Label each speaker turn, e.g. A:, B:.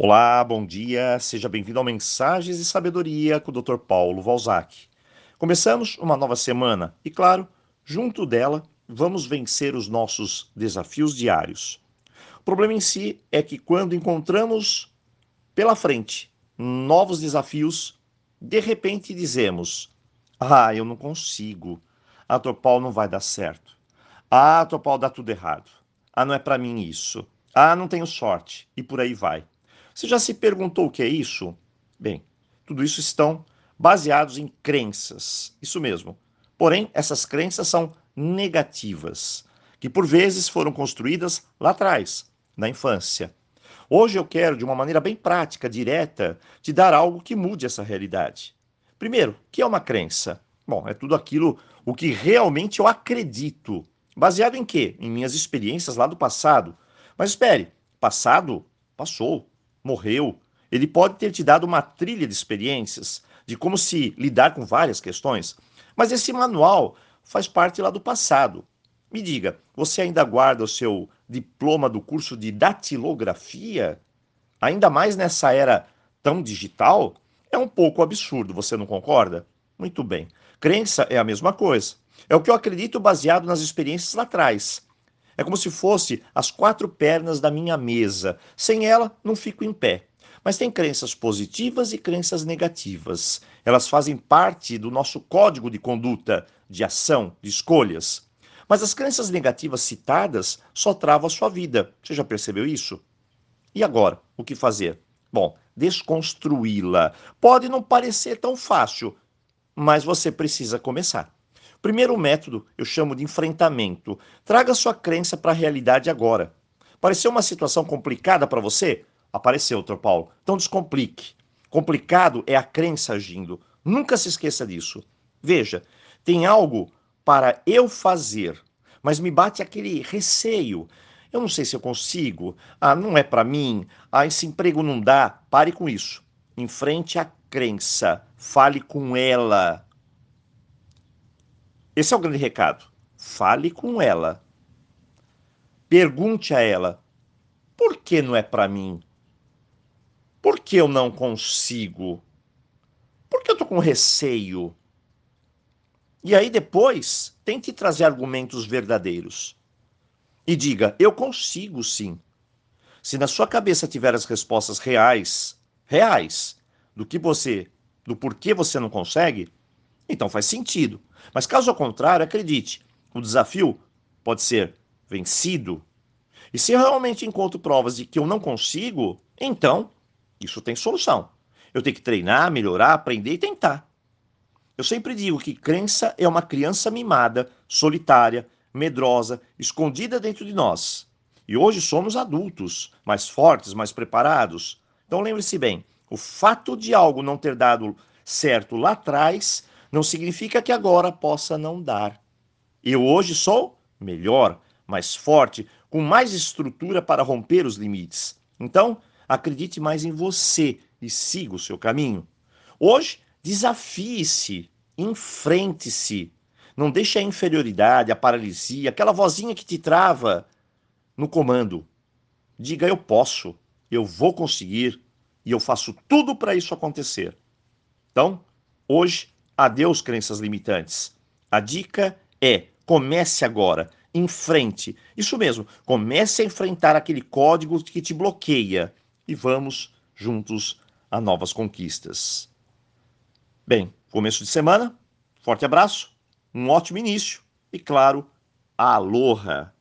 A: Olá, bom dia, seja bem-vindo ao Mensagens de Sabedoria com o Dr. Paulo Valzac. Começamos uma nova semana e, claro, junto dela, vamos vencer os nossos desafios diários. O problema em si é que quando encontramos pela frente novos desafios, de repente dizemos: Ah, eu não consigo. Ah, Dr. Paulo não vai dar certo. Ah, Dr. Paulo dá tudo errado. Ah, não é para mim isso. Ah, não tenho sorte. E por aí vai. Você já se perguntou o que é isso? Bem, tudo isso estão baseados em crenças. Isso mesmo. Porém, essas crenças são negativas, que por vezes foram construídas lá atrás, na infância. Hoje eu quero, de uma maneira bem prática, direta, te dar algo que mude essa realidade. Primeiro, o que é uma crença? Bom, é tudo aquilo o que realmente eu acredito. Baseado em quê? Em minhas experiências lá do passado. Mas espere, passado passou morreu, ele pode ter te dado uma trilha de experiências de como se lidar com várias questões, mas esse manual faz parte lá do passado. Me diga, você ainda guarda o seu diploma do curso de datilografia? Ainda mais nessa era tão digital? É um pouco absurdo, você não concorda? Muito bem. Crença é a mesma coisa. É o que eu acredito baseado nas experiências lá atrás. É como se fosse as quatro pernas da minha mesa. Sem ela, não fico em pé. Mas tem crenças positivas e crenças negativas. Elas fazem parte do nosso código de conduta, de ação, de escolhas. Mas as crenças negativas citadas só travam a sua vida. Você já percebeu isso? E agora, o que fazer? Bom, desconstruí-la. Pode não parecer tão fácil, mas você precisa começar. Primeiro método eu chamo de enfrentamento. Traga sua crença para a realidade agora. Pareceu uma situação complicada para você? Apareceu, Dr. Paulo. Então descomplique. Complicado é a crença agindo. Nunca se esqueça disso. Veja, tem algo para eu fazer, mas me bate aquele receio. Eu não sei se eu consigo. Ah, não é para mim. Ah, esse emprego não dá. Pare com isso. Enfrente a crença. Fale com ela. Esse é o grande recado. Fale com ela. Pergunte a ela: por que não é para mim? Por que eu não consigo? Por que eu estou com receio? E aí depois, tente trazer argumentos verdadeiros. E diga: eu consigo sim. Se na sua cabeça tiver as respostas reais, reais, do que você, do porquê você não consegue, então faz sentido. Mas caso contrário, acredite, o desafio pode ser vencido. E se eu realmente encontro provas de que eu não consigo, então isso tem solução. Eu tenho que treinar, melhorar, aprender e tentar. Eu sempre digo que crença é uma criança mimada, solitária, medrosa, escondida dentro de nós. E hoje somos adultos, mais fortes, mais preparados. Então lembre-se bem: o fato de algo não ter dado certo lá atrás não significa que agora possa não dar. Eu hoje sou melhor, mais forte, com mais estrutura para romper os limites. Então, acredite mais em você e siga o seu caminho. Hoje, desafie-se, enfrente-se. Não deixe a inferioridade, a paralisia, aquela vozinha que te trava no comando. Diga: eu posso, eu vou conseguir e eu faço tudo para isso acontecer. Então, hoje, Adeus, crenças limitantes. A dica é: comece agora, enfrente. Isso mesmo, comece a enfrentar aquele código que te bloqueia e vamos juntos a novas conquistas. Bem, começo de semana, forte abraço, um ótimo início e, claro, aloha!